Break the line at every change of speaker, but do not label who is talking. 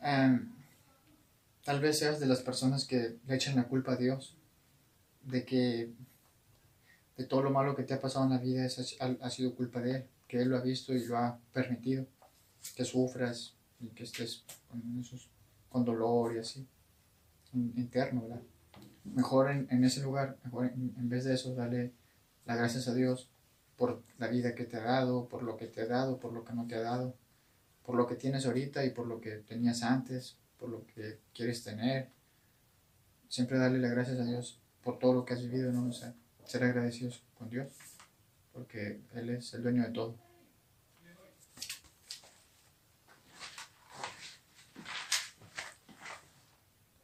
em, tal vez seas de las personas que le echan la culpa a Dios de que de todo lo malo que te ha pasado en la vida ha, sido culpa de Él, que Él lo ha visto y lo ha permitido, que sufras y que estés con, esos, con dolor y así, in- interno, ¿verdad? Mejor en, en ese lugar, mejor en, en vez de eso, dale las gracias a Dios por la vida que te ha dado, por lo que te ha dado, por lo que no te ha dado, por lo que tienes ahorita y por lo que tenías antes, por lo que quieres tener. Siempre darle las gracias a Dios por todo lo que has vivido, ¿no? O sea, ser agradecidos con Dios, porque Él es el dueño de todo.